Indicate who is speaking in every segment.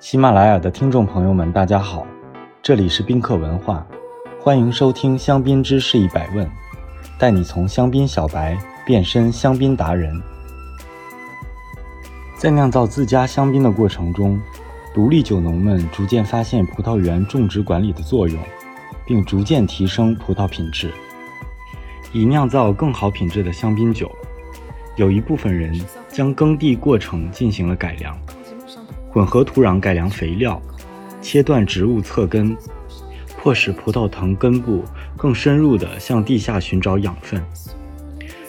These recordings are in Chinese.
Speaker 1: 喜马拉雅的听众朋友们，大家好，这里是宾客文化，欢迎收听香槟知识一百问，带你从香槟小白变身香槟达人。在酿造自家香槟的过程中，独立酒农们逐渐发现葡萄园种植管理的作用，并逐渐提升葡萄品质，以酿造更好品质的香槟酒。有一部分人将耕地过程进行了改良。混合土壤改良肥料，切断植物侧根，迫使葡萄藤根部更深入地向地下寻找养分，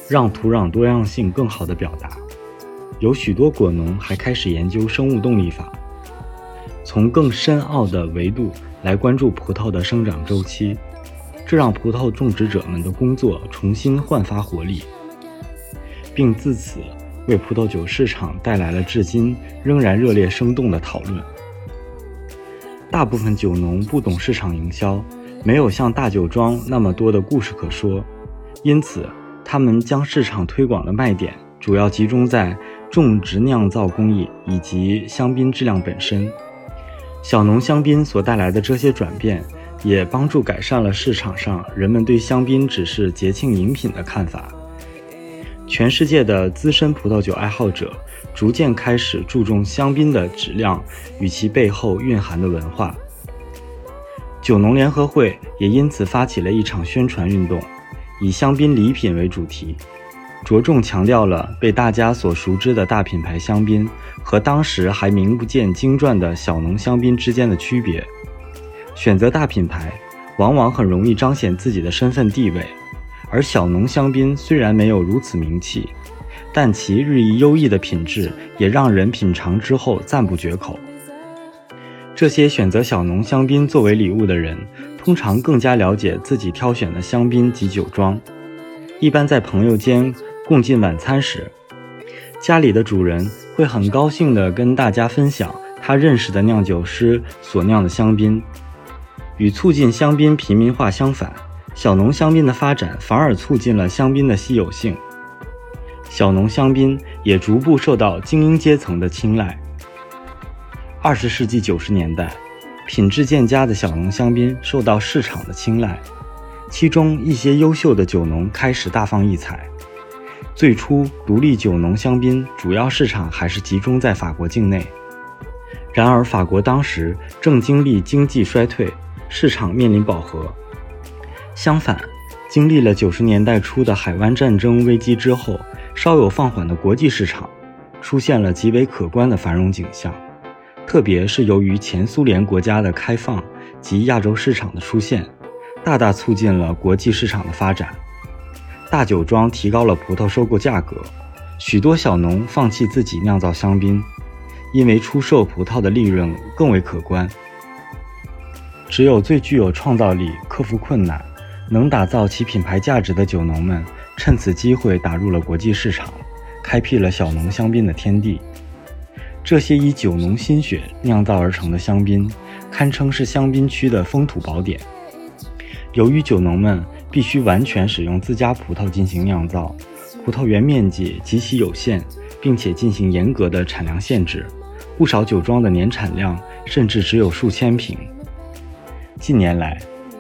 Speaker 1: 让土壤多样性更好地表达。有许多果农还开始研究生物动力法，从更深奥的维度来关注葡萄的生长周期，这让葡萄种植者们的工作重新焕发活力，并自此。为葡萄酒市场带来了至今仍然热烈生动的讨论。大部分酒农不懂市场营销，没有像大酒庄那么多的故事可说，因此他们将市场推广的卖点主要集中在种植酿造工艺以及香槟质量本身。小农香槟所带来的这些转变，也帮助改善了市场上人们对香槟只是节庆饮品的看法。全世界的资深葡萄酒爱好者逐渐开始注重香槟的质量与其背后蕴含的文化。酒农联合会也因此发起了一场宣传运动，以香槟礼品为主题，着重强调了被大家所熟知的大品牌香槟和当时还名不见经传的小农香槟之间的区别。选择大品牌，往往很容易彰显自己的身份地位。而小农香槟虽然没有如此名气，但其日益优异的品质也让人品尝之后赞不绝口。这些选择小农香槟作为礼物的人，通常更加了解自己挑选的香槟及酒庄。一般在朋友间共进晚餐时，家里的主人会很高兴地跟大家分享他认识的酿酒师所酿的香槟，与促进香槟平民化相反。小农香槟的发展反而促进了香槟的稀有性，小农香槟也逐步受到精英阶层的青睐。二十世纪九十年代，品质渐佳的小农香槟受到市场的青睐，其中一些优秀的酒农开始大放异彩。最初，独立酒农香槟主要市场还是集中在法国境内，然而法国当时正经历经济衰退，市场面临饱和。相反，经历了九十年代初的海湾战争危机之后，稍有放缓的国际市场出现了极为可观的繁荣景象。特别是由于前苏联国家的开放及亚洲市场的出现，大大促进了国际市场的发展。大酒庄提高了葡萄收购价格，许多小农放弃自己酿造香槟，因为出售葡萄的利润更为可观。只有最具有创造力、克服困难。能打造其品牌价值的酒农们，趁此机会打入了国际市场，开辟了小农香槟的天地。这些以酒农心血酿造而成的香槟，堪称是香槟区的风土宝典。由于酒农们必须完全使用自家葡萄进行酿造，葡萄园面积极其有限，并且进行严格的产量限制，不少酒庄的年产量甚至只有数千瓶。近年来，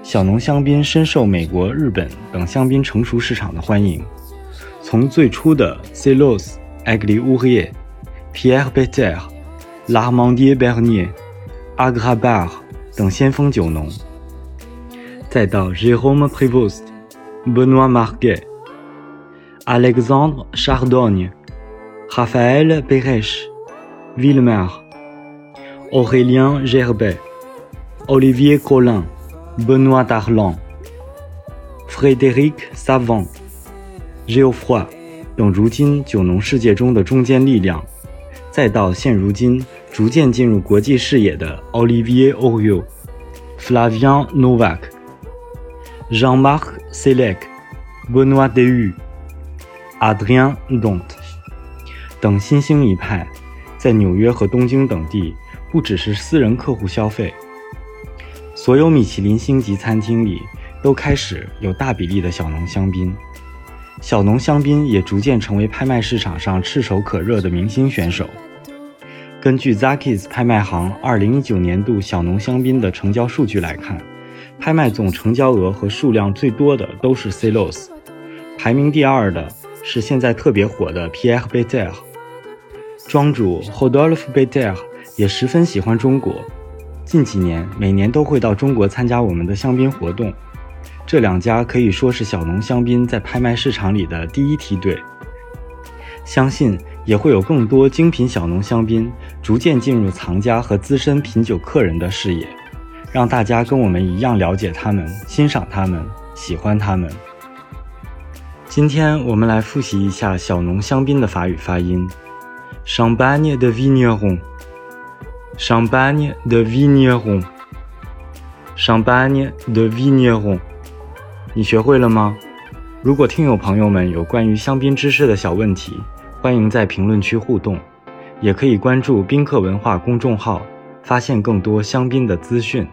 Speaker 1: 小农香槟深受美国、日本等香槟成熟市场的欢迎。从最初的 c e l o s a g l i o u r i e r Pierre Beter、La m a n d i e Bernier、Agrabar 等先锋酒农，再到 Jérôme Prévost、Benoît Marquet、Alexandre Chardonne、Raphaël Pérèche、Villemer、Aurélien Gerbet、Olivier Collin。Benoît Darlan、Frédéric Savant、Geoffroy 等如今酒农世界中的中坚力量，再到现如今逐渐进入国际视野的 Olivier Oriol、Flavien Novak、Jean-Marc Selec、Benoît Dehu、Adrien Dont 等新兴一派，在纽约和东京等地不只是私人客户消费。所有米其林星级餐厅里都开始有大比例的小农香槟，小农香槟也逐渐成为拍卖市场上炙手可热的明星选手。根据 Zakis 拍卖行2019年度小农香槟的成交数据来看，拍卖总成交额和数量最多的都是 Celos，排名第二的是现在特别火的 Pierre b e t e r 庄主 hodolph b e t e r 也十分喜欢中国，近几年每年都会到中国参加我们的香槟活动。这两家可以说是小农香槟在拍卖市场里的第一梯队，相信也会有更多精品小农香槟逐渐进入藏家和资深品酒客人的视野，让大家跟我们一样了解他们、欣赏他们、喜欢他们。今天我们来复习一下小农香槟的法语发音：Champagne de Champagne de vigneron，Champagne de vigneron。你学会了吗？如果听友朋友们有关于香槟知识的小问题，欢迎在评论区互动，也可以关注宾客文化公众号，发现更多香槟的资讯。